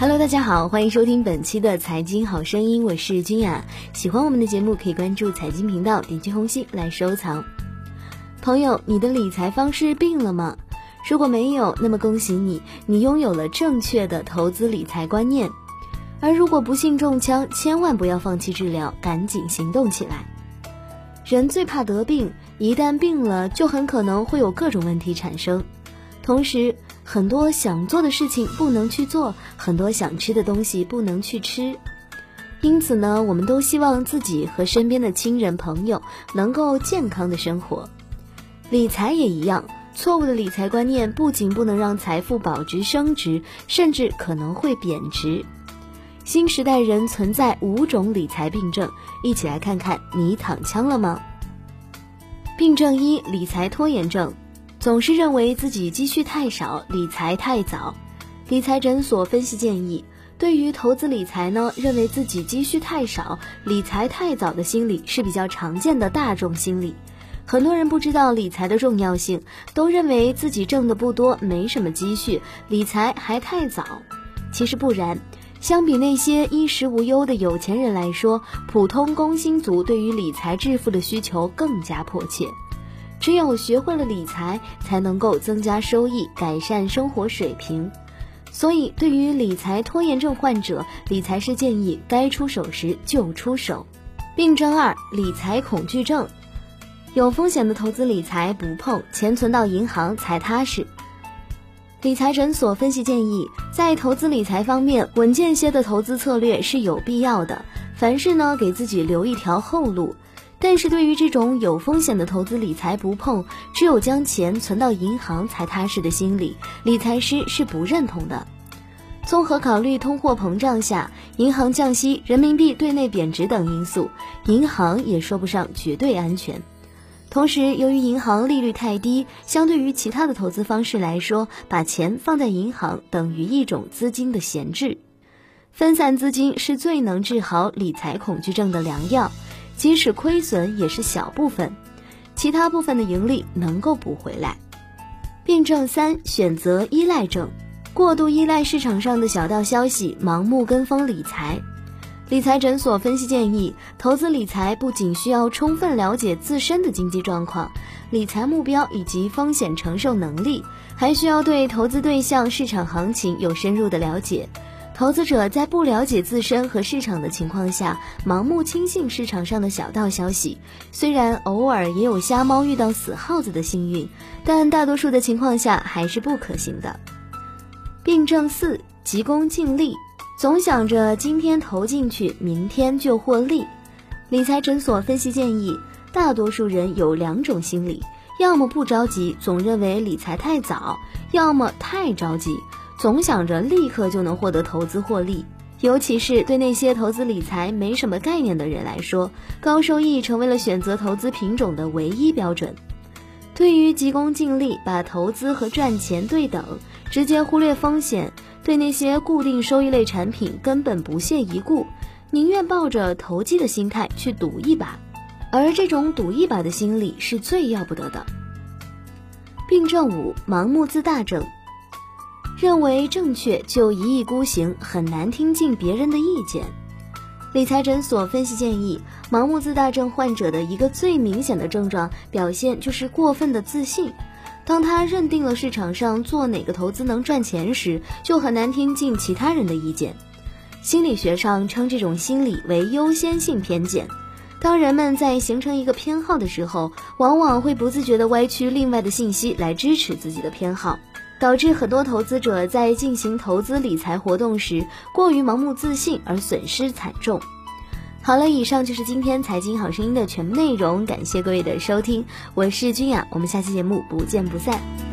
Hello，大家好，欢迎收听本期的财经好声音，我是君雅。喜欢我们的节目，可以关注财经频道，点击红心来收藏。朋友，你的理财方式病了吗？如果没有，那么恭喜你，你拥有了正确的投资理财观念。而如果不幸中枪，千万不要放弃治疗，赶紧行动起来。人最怕得病，一旦病了，就很可能会有各种问题产生。同时，很多想做的事情不能去做，很多想吃的东西不能去吃，因此呢，我们都希望自己和身边的亲人朋友能够健康的生活。理财也一样，错误的理财观念不仅不能让财富保值升值，甚至可能会贬值。新时代人存在五种理财病症，一起来看看你躺枪了吗？病症一：理财拖延症。总是认为自己积蓄太少，理财太早。理财诊所分析建议，对于投资理财呢，认为自己积蓄太少，理财太早的心理是比较常见的大众心理。很多人不知道理财的重要性，都认为自己挣的不多，没什么积蓄，理财还太早。其实不然，相比那些衣食无忧的有钱人来说，普通工薪族对于理财致富的需求更加迫切。只有学会了理财，才能够增加收益，改善生活水平。所以，对于理财拖延症患者，理财师建议该出手时就出手。病症二：理财恐惧症。有风险的投资理财不碰，钱存到银行才踏实。理财诊所分析建议，在投资理财方面，稳健些的投资策略是有必要的。凡事呢，给自己留一条后路。但是对于这种有风险的投资理财不碰，只有将钱存到银行才踏实的心理，理财师是不认同的。综合考虑通货膨胀下、银行降息、人民币对内贬值等因素，银行也说不上绝对安全。同时，由于银行利率太低，相对于其他的投资方式来说，把钱放在银行等于一种资金的闲置。分散资金是最能治好理财恐惧症的良药。即使亏损也是小部分，其他部分的盈利能够补回来。病症三：选择依赖症，过度依赖市场上的小道消息，盲目跟风理财。理财诊所分析建议，投资理财不仅需要充分了解自身的经济状况、理财目标以及风险承受能力，还需要对投资对象、市场行情有深入的了解。投资者在不了解自身和市场的情况下，盲目轻信市场上的小道消息，虽然偶尔也有瞎猫遇到死耗子的幸运，但大多数的情况下还是不可行的。病症四：急功近利，总想着今天投进去，明天就获利。理财诊所分析建议，大多数人有两种心理：要么不着急，总认为理财太早；要么太着急。总想着立刻就能获得投资获利，尤其是对那些投资理财没什么概念的人来说，高收益成为了选择投资品种的唯一标准。对于急功近利，把投资和赚钱对等，直接忽略风险，对那些固定收益类产品根本不屑一顾，宁愿抱着投机的心态去赌一把，而这种赌一把的心理是最要不得的。病症五：盲目自大症。认为正确就一意孤行，很难听进别人的意见。理财诊所分析建议，盲目自大症患者的一个最明显的症状表现就是过分的自信。当他认定了市场上做哪个投资能赚钱时，就很难听进其他人的意见。心理学上称这种心理为优先性偏见。当人们在形成一个偏好的时候，往往会不自觉地歪曲另外的信息来支持自己的偏好。导致很多投资者在进行投资理财活动时过于盲目自信而损失惨重。好了，以上就是今天财经好声音的全部内容，感谢各位的收听，我是君雅，我们下期节目不见不散。